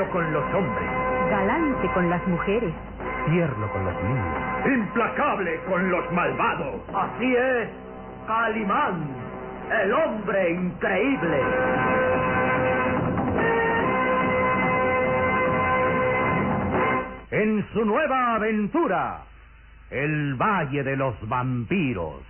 Caballero con los hombres, Galante con las mujeres. tierno con los niños. Implacable con los malvados. Así es, Calimán, el hombre increíble. En su nueva aventura, el Valle de los Vampiros.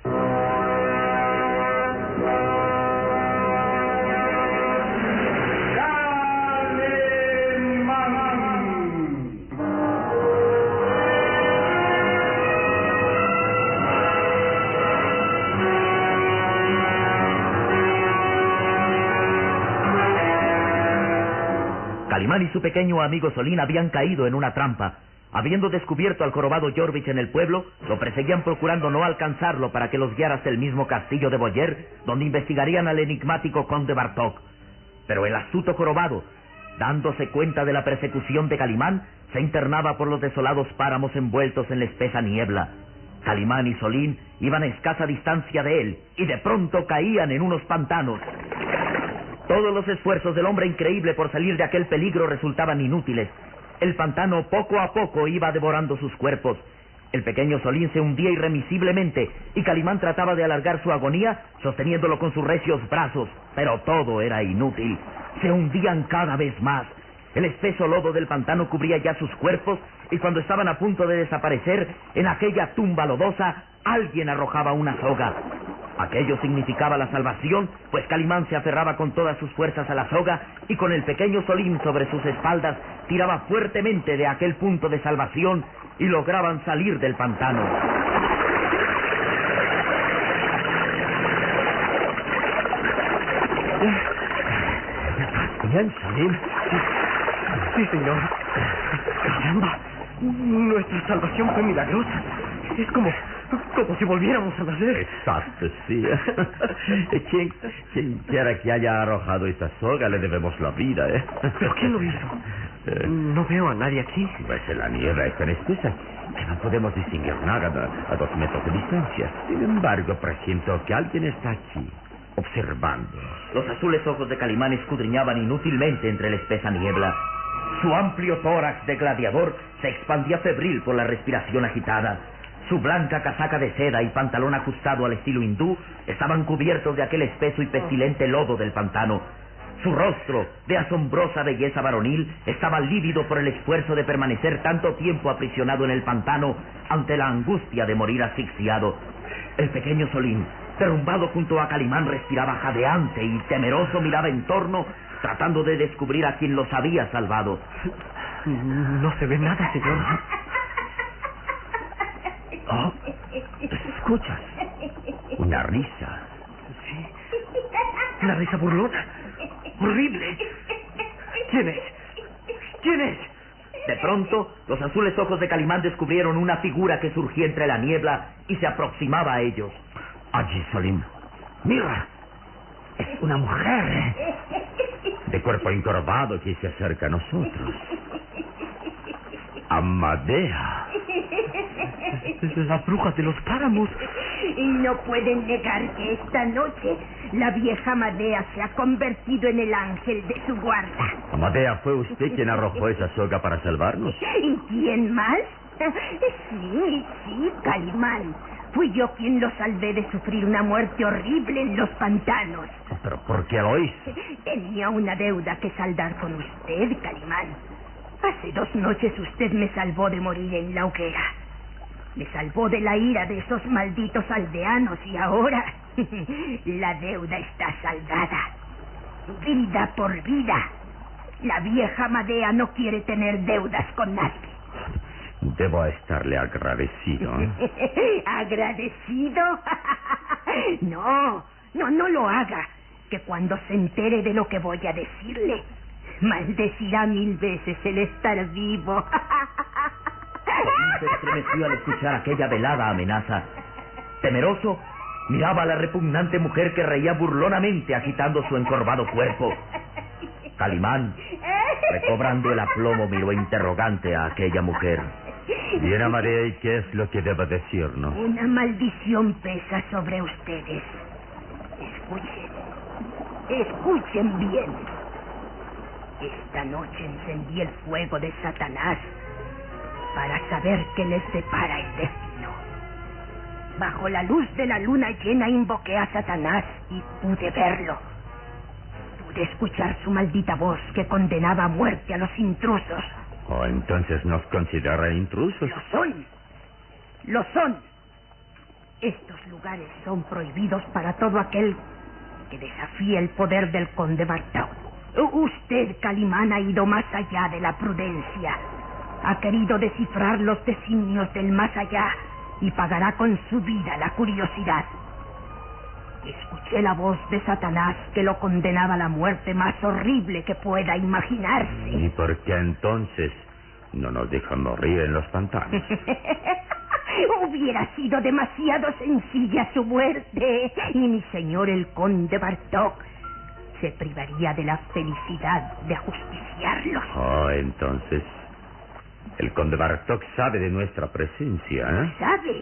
Calimán y su pequeño amigo Solín habían caído en una trampa. Habiendo descubierto al jorobado Jorvich en el pueblo, lo perseguían procurando no alcanzarlo para que los guiara hasta el mismo castillo de Boyer, donde investigarían al enigmático conde Bartok. Pero el astuto jorobado, dándose cuenta de la persecución de Calimán, se internaba por los desolados páramos envueltos en la espesa niebla. Calimán y Solín iban a escasa distancia de él y de pronto caían en unos pantanos. Todos los esfuerzos del hombre increíble por salir de aquel peligro resultaban inútiles. El pantano poco a poco iba devorando sus cuerpos. El pequeño Solín se hundía irremisiblemente y Calimán trataba de alargar su agonía sosteniéndolo con sus recios brazos, pero todo era inútil. Se hundían cada vez más. El espeso lodo del pantano cubría ya sus cuerpos y cuando estaban a punto de desaparecer, en aquella tumba lodosa, alguien arrojaba una soga. Aquello significaba la salvación, pues Calimán se aferraba con todas sus fuerzas a la soga y con el pequeño Solín sobre sus espaldas tiraba fuertemente de aquel punto de salvación y lograban salir del pantano. Bien, Salim. Sí, señor. Caramba, nuestra salvación fue milagrosa. Es como, como si volviéramos a nacer. Exacto, sí. quien, quien quiera que haya arrojado esta soga le debemos la vida, ¿eh? ¿Pero quién lo hizo? Eh, No veo a nadie aquí. Pues la niebla es tan espesa que no podemos distinguir nada a, a dos metros de distancia. Sin embargo, presiento que alguien está aquí. observando. Los azules ojos de Calimán escudriñaban inútilmente entre la espesa niebla. Su amplio tórax de gladiador se expandía febril por la respiración agitada. Su blanca casaca de seda y pantalón ajustado al estilo hindú estaban cubiertos de aquel espeso y pestilente lodo del pantano. Su rostro, de asombrosa belleza varonil, estaba lívido por el esfuerzo de permanecer tanto tiempo aprisionado en el pantano ante la angustia de morir asfixiado. El pequeño Solín, derrumbado junto a Calimán, respiraba jadeante y temeroso miraba en torno, tratando de descubrir a quien los había salvado. No se ve nada, señor. Oh, ¿Escuchas? Una risa. Sí. Una risa burlona. Horrible. ¿Quién es? ¿Quién es? De pronto, los azules ojos de Calimán descubrieron una figura que surgía entre la niebla y se aproximaba a ellos. Allí, Salim. Mira. Es una mujer. De cuerpo encorvado que se acerca a nosotros. Amadea. La bruja de los páramos. Y no pueden negar que esta noche la vieja Madea se ha convertido en el ángel de su guarda. Amadea, ¿fue usted quien arrojó esa soga para salvarnos? ¿Y quién más? Sí, sí, Calimán. Fui yo quien lo salvé de sufrir una muerte horrible en los pantanos. ¿Pero por qué lo hizo? Tenía una deuda que saldar con usted, Calimán. Hace dos noches usted me salvó de morir en la hoguera. Me salvó de la ira de esos malditos aldeanos y ahora la deuda está saldada. Vida por vida. La vieja Madea no quiere tener deudas con nadie. Debo estarle agradecido. ¿eh? ¿Agradecido? no, no, no lo haga. Que cuando se entere de lo que voy a decirle, maldecirá mil veces el estar vivo. se estremeció al escuchar aquella velada amenaza. Temeroso, miraba a la repugnante mujer que reía burlonamente agitando su encorvado cuerpo. Calimán, recobrando el aplomo, miró interrogante a aquella mujer. Bien, Amadea, ¿y qué es lo que debo decirnos? Una maldición pesa sobre ustedes. Escuchen. Escuchen bien. Esta noche encendí el fuego de Satanás para saber qué les depara el destino. Bajo la luz de la luna llena invoqué a Satanás y pude verlo. Pude escuchar su maldita voz que condenaba a muerte a los intrusos. Oh, entonces nos considera intrusos. Lo son. Lo son. Estos lugares son prohibidos para todo aquel que desafíe el poder del conde Bartau. Usted, Calimán, ha ido más allá de la prudencia. Ha querido descifrar los designios del más allá y pagará con su vida la curiosidad. Escuché la voz de Satanás que lo condenaba a la muerte más horrible que pueda imaginarse. ¿Y por qué entonces no nos dejan morir en los pantanos? Hubiera sido demasiado sencilla su muerte y mi señor el conde Bartok se privaría de la felicidad de ajusticiarlos. Oh, entonces el conde Bartok sabe de nuestra presencia, ¿eh? ¿Sabe?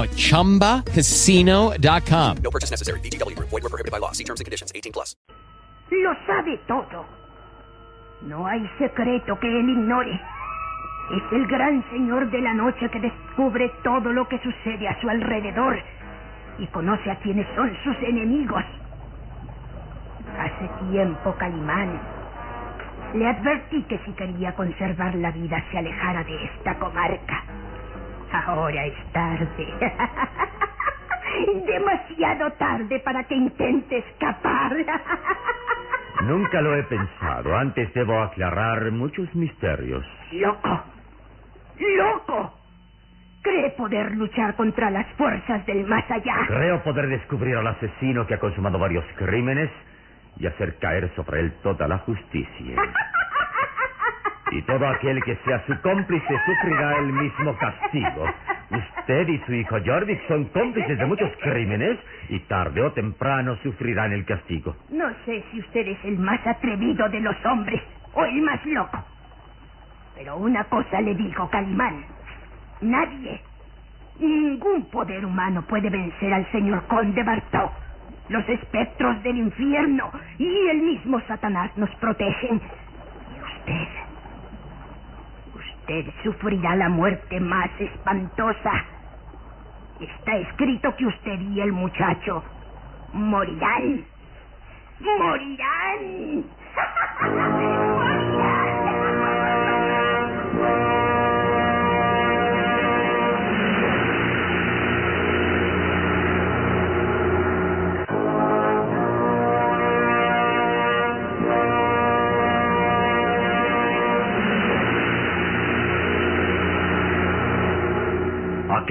at ChumbaCasino.com. No purchase necessary. VGW Group. Void were prohibited by law. See terms and conditions. 18 plus. Lo sabe todo. No hay secreto que él ignore. Es el gran señor de la noche que descubre todo lo que sucede a su alrededor y conoce a quienes son sus enemigos. Hace tiempo, Calimán, le advertí que si quería conservar la vida se alejara de esta comarca. Ahora es tarde. Demasiado tarde para que intente escapar. Nunca lo he pensado. Antes debo aclarar muchos misterios. ¡Loco! ¡Loco! ¿Cree poder luchar contra las fuerzas del más allá? Creo poder descubrir al asesino que ha consumado varios crímenes y hacer caer sobre él toda la justicia. Y todo aquel que sea su cómplice sufrirá el mismo castigo. Usted y su hijo Jorvik son cómplices de muchos crímenes y tarde o temprano sufrirán el castigo. No sé si usted es el más atrevido de los hombres o el más loco. Pero una cosa le digo, Calimán. Nadie, ningún poder humano puede vencer al señor Conde Bartok. Los espectros del infierno y el mismo Satanás nos protegen. Y usted, usted sufrirá la muerte más espantosa. Está escrito que usted y el muchacho morirán. Morirán.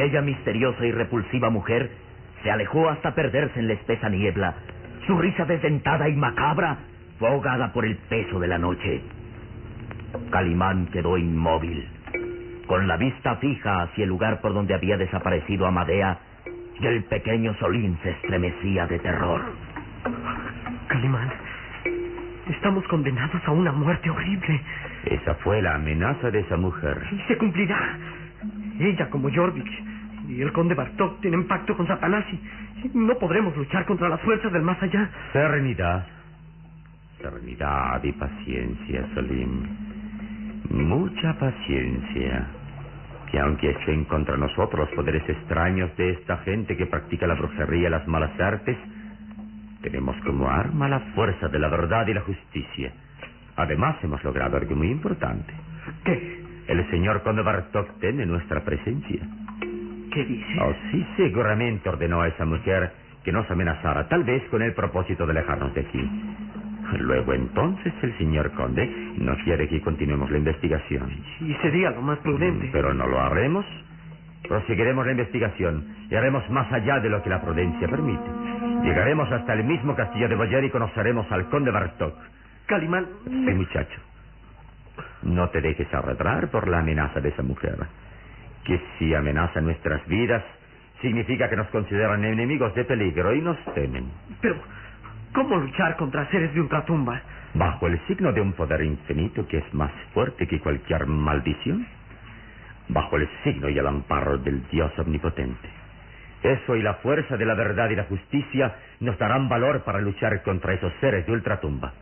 Aquella misteriosa y repulsiva mujer se alejó hasta perderse en la espesa niebla. Su risa desdentada y macabra fue ahogada por el peso de la noche. Calimán quedó inmóvil, con la vista fija hacia el lugar por donde había desaparecido Amadea, y el pequeño Solín se estremecía de terror. Calimán, estamos condenados a una muerte horrible. Esa fue la amenaza de esa mujer. Y se cumplirá. Ella, como Jorvik y el conde Bartok, tienen pacto con Satanás y no podremos luchar contra las fuerzas del más allá. Serenidad. Serenidad y paciencia, Salim. Mucha paciencia. Que aunque estén contra nosotros poderes extraños de esta gente que practica la brujería y las malas artes, tenemos como arma la fuerza de la verdad y la justicia. Además, hemos logrado algo muy importante. ¿Qué? El señor Conde Bartok teme nuestra presencia. ¿Qué dice? Oh, sí, seguramente ordenó a esa mujer que nos amenazara, tal vez con el propósito de alejarnos de aquí. Luego entonces el señor Conde no quiere que continuemos la investigación. Y sería lo más prudente. Pero no lo haremos. Proseguiremos la investigación y haremos más allá de lo que la prudencia permite. Llegaremos hasta el mismo castillo de Boyer y conoceremos al conde Bartok. Calimán. Sí, muchacho. No te dejes arrastrar por la amenaza de esa mujer. Que si amenaza nuestras vidas, significa que nos consideran enemigos de peligro y nos temen. Pero, ¿cómo luchar contra seres de ultratumba? Bajo el signo de un poder infinito que es más fuerte que cualquier maldición. Bajo el signo y el amparo del Dios omnipotente. Eso y la fuerza de la verdad y la justicia nos darán valor para luchar contra esos seres de ultratumba.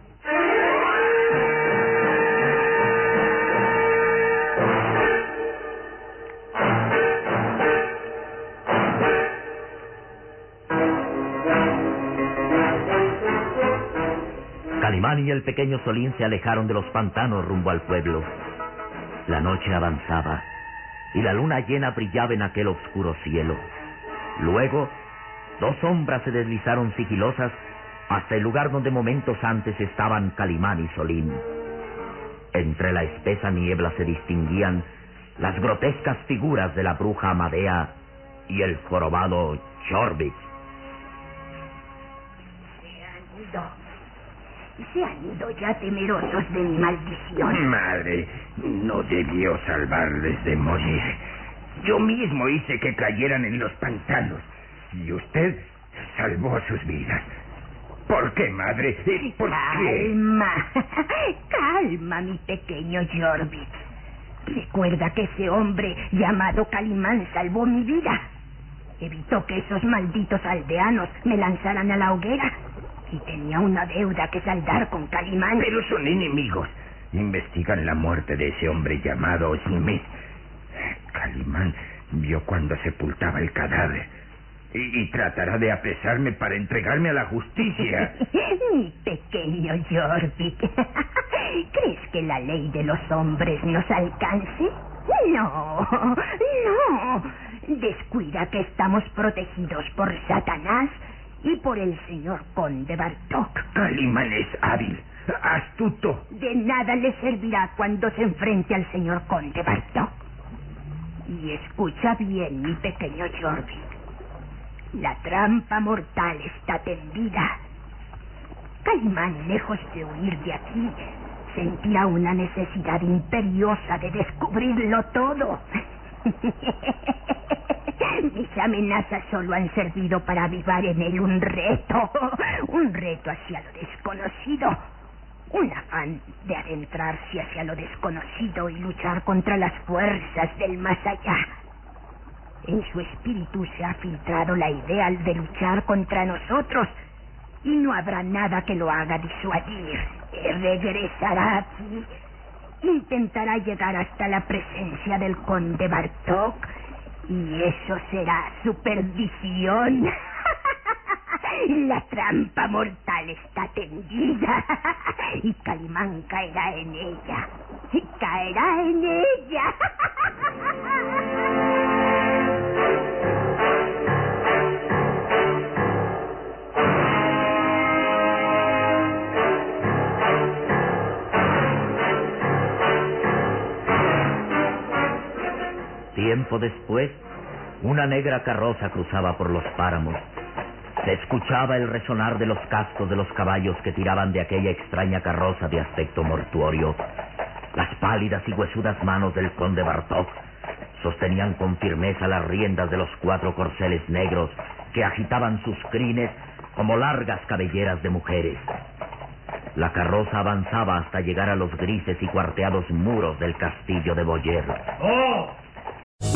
Y el pequeño Solín se alejaron de los pantanos rumbo al pueblo. La noche avanzaba y la luna llena brillaba en aquel oscuro cielo. Luego, dos sombras se deslizaron sigilosas hasta el lugar donde momentos antes estaban Calimán y Solín. Entre la espesa niebla se distinguían las grotescas figuras de la bruja Amadea y el jorobado ido. Se han ido ya temerosos de mi maldición. Madre, no debió salvarles de morir. Yo mismo hice que cayeran en los pantanos. Y usted salvó sus vidas. ¿Por qué, madre? ¿Por qué? Calma, calma, mi pequeño Jorvik. Recuerda que ese hombre llamado Calimán salvó mi vida. Evitó que esos malditos aldeanos me lanzaran a la hoguera. Y tenía una deuda que saldar con Calimán. Pero son enemigos. Investigan la muerte de ese hombre llamado Smith. Calimán vio cuando sepultaba el cadáver. Y, y tratará de apresarme para entregarme a la justicia. Mi pequeño Jorvik. ¿Crees que la ley de los hombres nos alcance? No, no. Descuida que estamos protegidos por Satanás y por el señor conde Bartok. Calimán es hábil, astuto. De nada le servirá cuando se enfrente al señor conde Bartok. Y escucha bien, mi pequeño Jorvik. La trampa mortal está tendida. Calimán, lejos de huir de aquí, sentirá una necesidad imperiosa de descubrirlo todo. Mis amenazas solo han servido para avivar en él un reto, un reto hacia lo desconocido, un afán de adentrarse hacia lo desconocido y luchar contra las fuerzas del más allá. En su espíritu se ha filtrado la idea de luchar contra nosotros y no habrá nada que lo haga disuadir. Regresará aquí, intentará llegar hasta la presencia del conde Bartok y eso será su perdición. La trampa mortal está tendida y Calimán caerá en ella. Caerá en ella. Tiempo después, una negra carroza cruzaba por los páramos. Se escuchaba el resonar de los cascos de los caballos que tiraban de aquella extraña carroza de aspecto mortuorio. Las pálidas y huesudas manos del conde Bartok sostenían con firmeza las riendas de los cuatro corceles negros que agitaban sus crines como largas cabelleras de mujeres. La carroza avanzaba hasta llegar a los grises y cuarteados muros del castillo de Boyer. ¡Oh!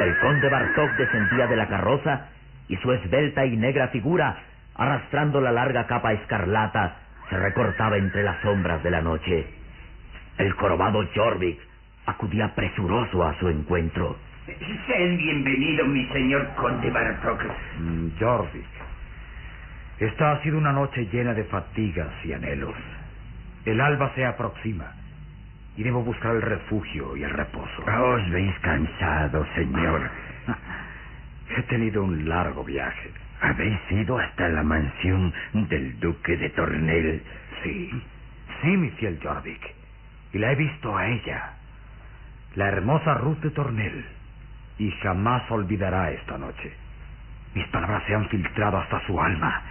El conde Bartok descendía de la carroza y su esbelta y negra figura, arrastrando la larga capa escarlata, se recortaba entre las sombras de la noche. El jorobado Jorvik acudía presuroso a su encuentro. Sed bienvenido, mi señor conde Bartok. Mm, Jorvik, esta ha sido una noche llena de fatigas y anhelos. El alba se aproxima y debo buscar el refugio y el reposo. Os veis cansado, señor. He tenido un largo viaje. ¿Habéis ido hasta la mansión del duque de Tornel? Sí, sí, mi fiel Jorvik. Y la he visto a ella, la hermosa Ruth de Tornel. Y jamás olvidará esta noche. Mis palabras se han filtrado hasta su alma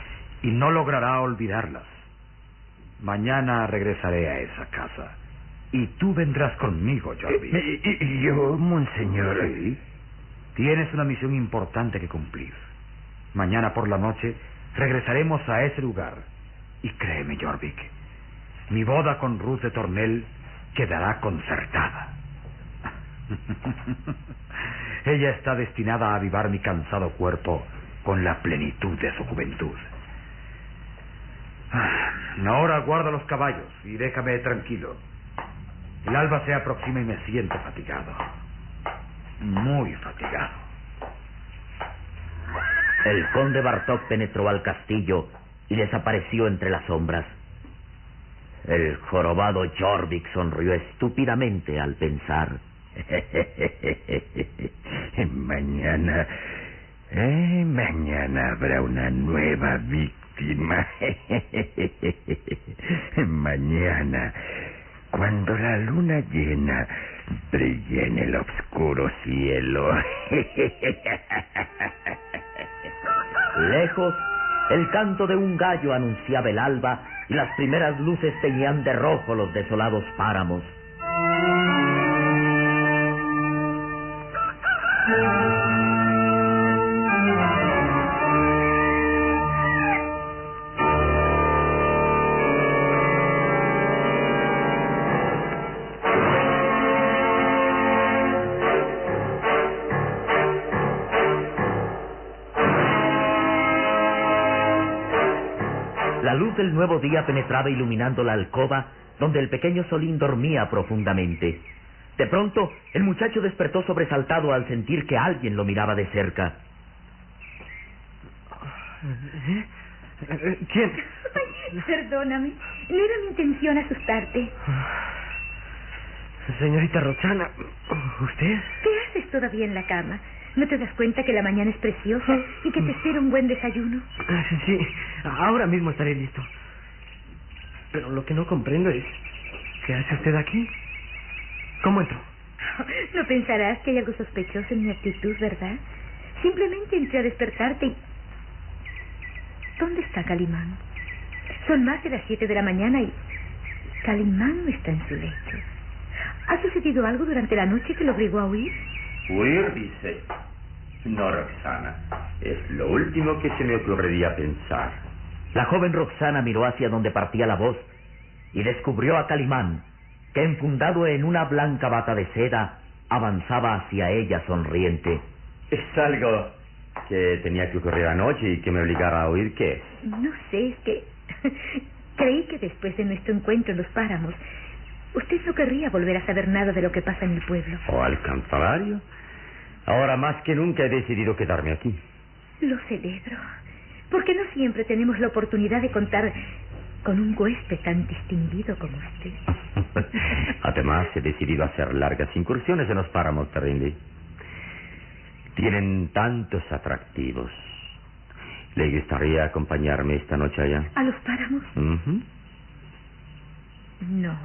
y no logrará olvidarlas. Mañana regresaré a esa casa. Y tú vendrás conmigo, Jorvik. ¿Y, y yo, monseñor? Sí. Tienes una misión importante que cumplir. Mañana por la noche regresaremos a ese lugar. Y créeme, Jorvik, mi boda con Ruth de Tornel quedará concertada. Ella está destinada a avivar mi cansado cuerpo con la plenitud de su juventud. Ahora guarda los caballos y déjame tranquilo. El alba se aproxima y me siento fatigado. muy fatigado. El conde Bartok penetró al castillo y desapareció entre las sombras. El jorobado Jorvik sonrió estúpidamente al pensar. mañana, eh, mañana habrá una nueva víctima. mañana, cuando la luna llena brille en el oscuro cielo. Lejos, el canto de un gallo anunciaba el alba y las primeras luces teñían de rojo los desolados páramos. Luz del nuevo día penetraba iluminando la alcoba donde el pequeño Solín dormía profundamente. De pronto, el muchacho despertó sobresaltado al sentir que alguien lo miraba de cerca. ¿Quién? Ay, perdóname. No era mi intención asustarte. Señorita Roxana, ¿usted? ¿Qué haces todavía en la cama? ¿No te das cuenta que la mañana es preciosa y que te espera un buen desayuno? Sí, ahora mismo estaré listo. Pero lo que no comprendo es, ¿qué hace usted aquí? ¿Cómo entró? No pensarás que hay algo sospechoso en mi actitud, ¿verdad? Simplemente entré a despertarte y... ¿Dónde está Calimán? Son más de las siete de la mañana y... Calimán no está en su lecho. ¿Ha sucedido algo durante la noche que lo obligó a huir? Huir, dice. No, Roxana. Es lo último que se me ocurriría pensar. La joven Roxana miró hacia donde partía la voz y descubrió a Calimán, que enfundado en una blanca bata de seda, avanzaba hacia ella sonriente. Es algo que tenía que ocurrir anoche y que me obligara a oír qué. No sé, es que... Creí que después de nuestro encuentro en los páramos, usted no querría volver a saber nada de lo que pasa en el pueblo. O al contrario. Ahora más que nunca he decidido quedarme aquí. Lo celebro. Porque no siempre tenemos la oportunidad de contar con un huésped tan distinguido como usted. Además, he decidido hacer largas incursiones en los páramos de. Tienen tantos atractivos. ¿Le gustaría acompañarme esta noche allá? ¿A los páramos? No.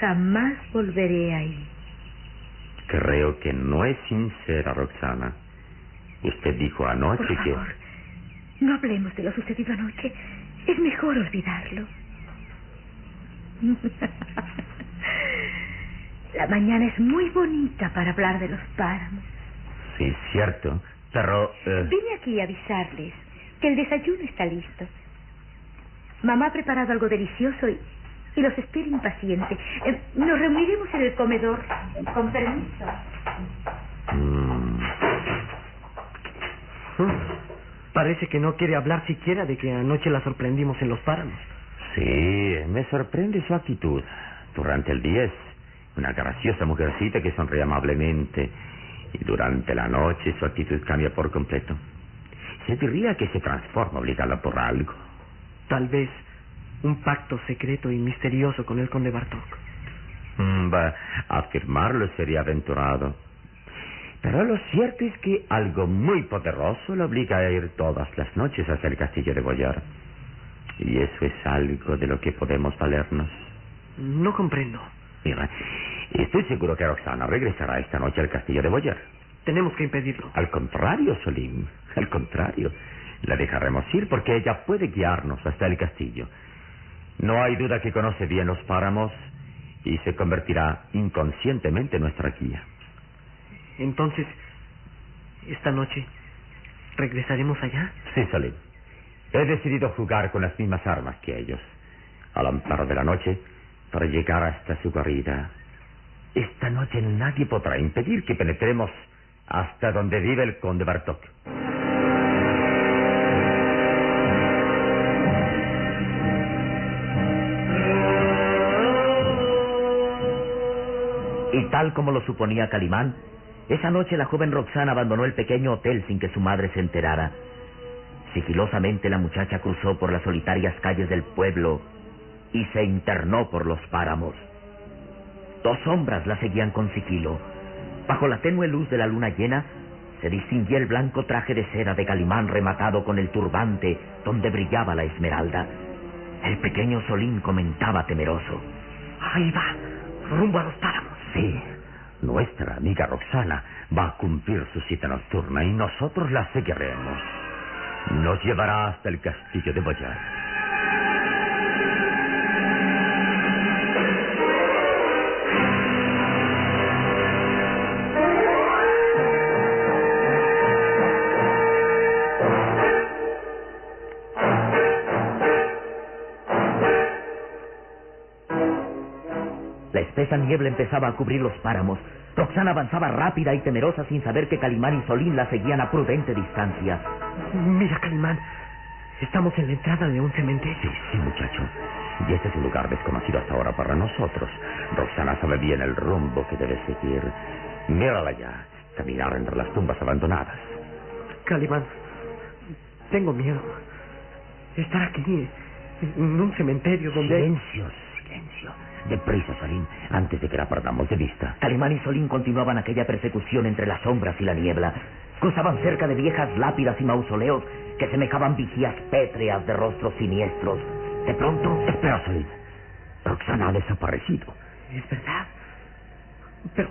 Jamás volveré ahí. Creo que no es sincera, Roxana. Usted dijo anoche Por que... favor, no hablemos de lo sucedido anoche. Es mejor olvidarlo. La mañana es muy bonita para hablar de los páramos. Sí, cierto. Pero... eh, Vine aquí a avisarles que el desayuno está listo. Mamá ha preparado algo delicioso y, y los espero impaciente. Eh, nos reuniremos en el comedor. Con permiso. mm, Parece que no quiere hablar siquiera de que anoche la sorprendimos en los páramos. Sí, me sorprende su actitud. Durante el día es una graciosa mujercita que sonríe amablemente. Y durante la noche su actitud cambia por completo. Se diría que se transforma obligada por algo. Tal vez un pacto secreto y misterioso con el conde Bartok. Mm, va, afirmarlo sería aventurado. Pero lo cierto es que algo muy poderoso le obliga a ir todas las noches hacia el castillo de Boyar. Y eso es algo de lo que podemos valernos. No comprendo. Mira, estoy seguro que Roxana regresará esta noche al castillo de Boyer. Tenemos que impedirlo. Al contrario, Solim, al contrario. La dejaremos ir porque ella puede guiarnos hasta el castillo. No hay duda que conoce bien los páramos y se convertirá inconscientemente en nuestra guía. Entonces, esta noche, ¿regresaremos allá? Sí, Solim. He decidido jugar con las mismas armas que ellos. Al amparo de la noche, para llegar hasta su guarida. Esta noche nadie podrá impedir que penetremos hasta donde vive el conde Bartok. Y tal como lo suponía Calimán, esa noche la joven Roxana abandonó el pequeño hotel sin que su madre se enterara. Sigilosamente la muchacha cruzó por las solitarias calles del pueblo y se internó por los páramos. Dos sombras la seguían con sigilo. Bajo la tenue luz de la luna llena se distinguía el blanco traje de seda de Calimán rematado con el turbante donde brillaba la esmeralda. El pequeño Solín comentaba temeroso. Ahí va, rumbo a los páramos. Sí, nuestra amiga Roxana va a cumplir su cita nocturna y nosotros la seguiremos. Nos llevará hasta el castillo de Boyar. La espesa niebla empezaba a cubrir los páramos. Roxana avanzaba rápida y temerosa sin saber que Calimán y Solín la seguían a prudente distancia. Mira, Calimán, estamos en la entrada de un cementerio. Sí, sí, muchacho. Y este es un lugar desconocido hasta ahora para nosotros. Roxana sabe bien el rumbo que debe seguir. Mírala ya, caminar entre las tumbas abandonadas. Calimán, tengo miedo. Estar aquí, en un cementerio donde... Silencio, silencio. Deprisa, Solín, antes de que la perdamos de vista. Calimán y Solín continuaban aquella persecución entre las sombras y la niebla. Cruzaban cerca de viejas lápidas y mausoleos que semejaban vigías pétreas de rostros siniestros. De pronto... Espera, Solín. Roxana ha desaparecido. Es verdad. Pero,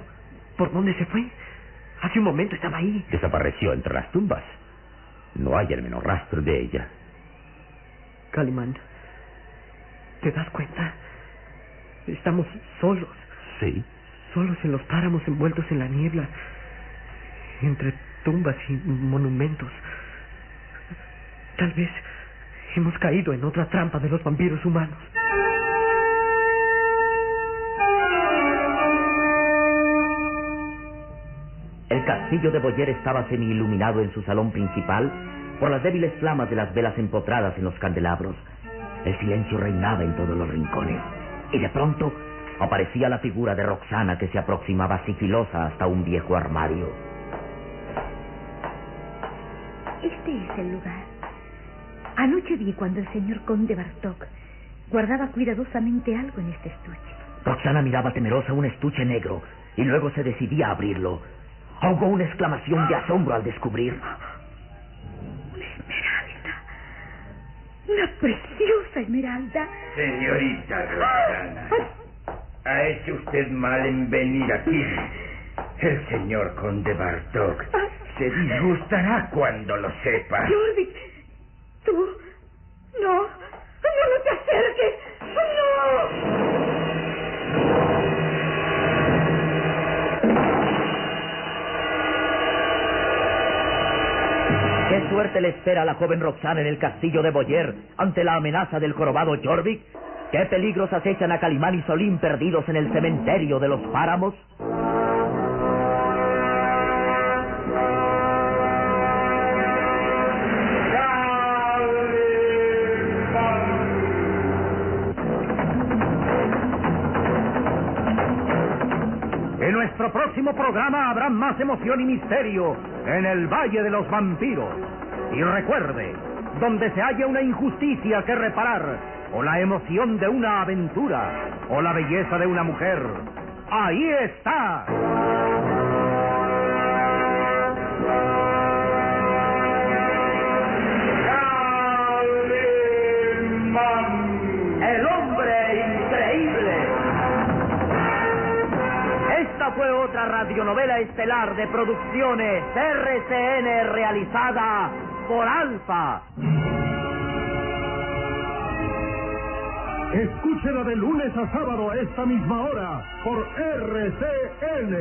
¿por dónde se fue? Hace un momento estaba ahí. Desapareció entre las tumbas. No hay el menor rastro de ella. Calimán, ¿te das cuenta? Estamos solos. Sí. Solos en los páramos envueltos en la niebla. Entre tumbas y monumentos. Tal vez hemos caído en otra trampa de los vampiros humanos. El castillo de Boyer estaba semi-iluminado en su salón principal por las débiles flamas de las velas empotradas en los candelabros. El silencio reinaba en todos los rincones. Y de pronto aparecía la figura de Roxana que se aproximaba sigilosa hasta un viejo armario. Este es el lugar. Anoche vi cuando el señor conde Bartok guardaba cuidadosamente algo en este estuche. Roxana miraba temerosa un estuche negro y luego se decidía a abrirlo. Ahogó una exclamación de asombro al descubrir. Una preciosa esmeralda. Señorita Roxana, ha hecho usted mal en venir aquí. El señor conde Bartok se disgustará cuando lo sepa. Jorvik, tú. No. No, no te acerques. No. Suerte le espera a la joven Roxana en el castillo de Boyer ante la amenaza del jorobado Jorvik? ¿Qué peligros acechan a Calimán y Solín perdidos en el cementerio de los páramos? En nuestro próximo programa habrá más emoción y misterio en el Valle de los Vampiros. Y recuerde, donde se haya una injusticia que reparar, o la emoción de una aventura, o la belleza de una mujer, ahí está. El hombre increíble. Esta fue otra radionovela estelar de producciones RCN realizada por Alfa. Escúchela de lunes a sábado a esta misma hora por RCN.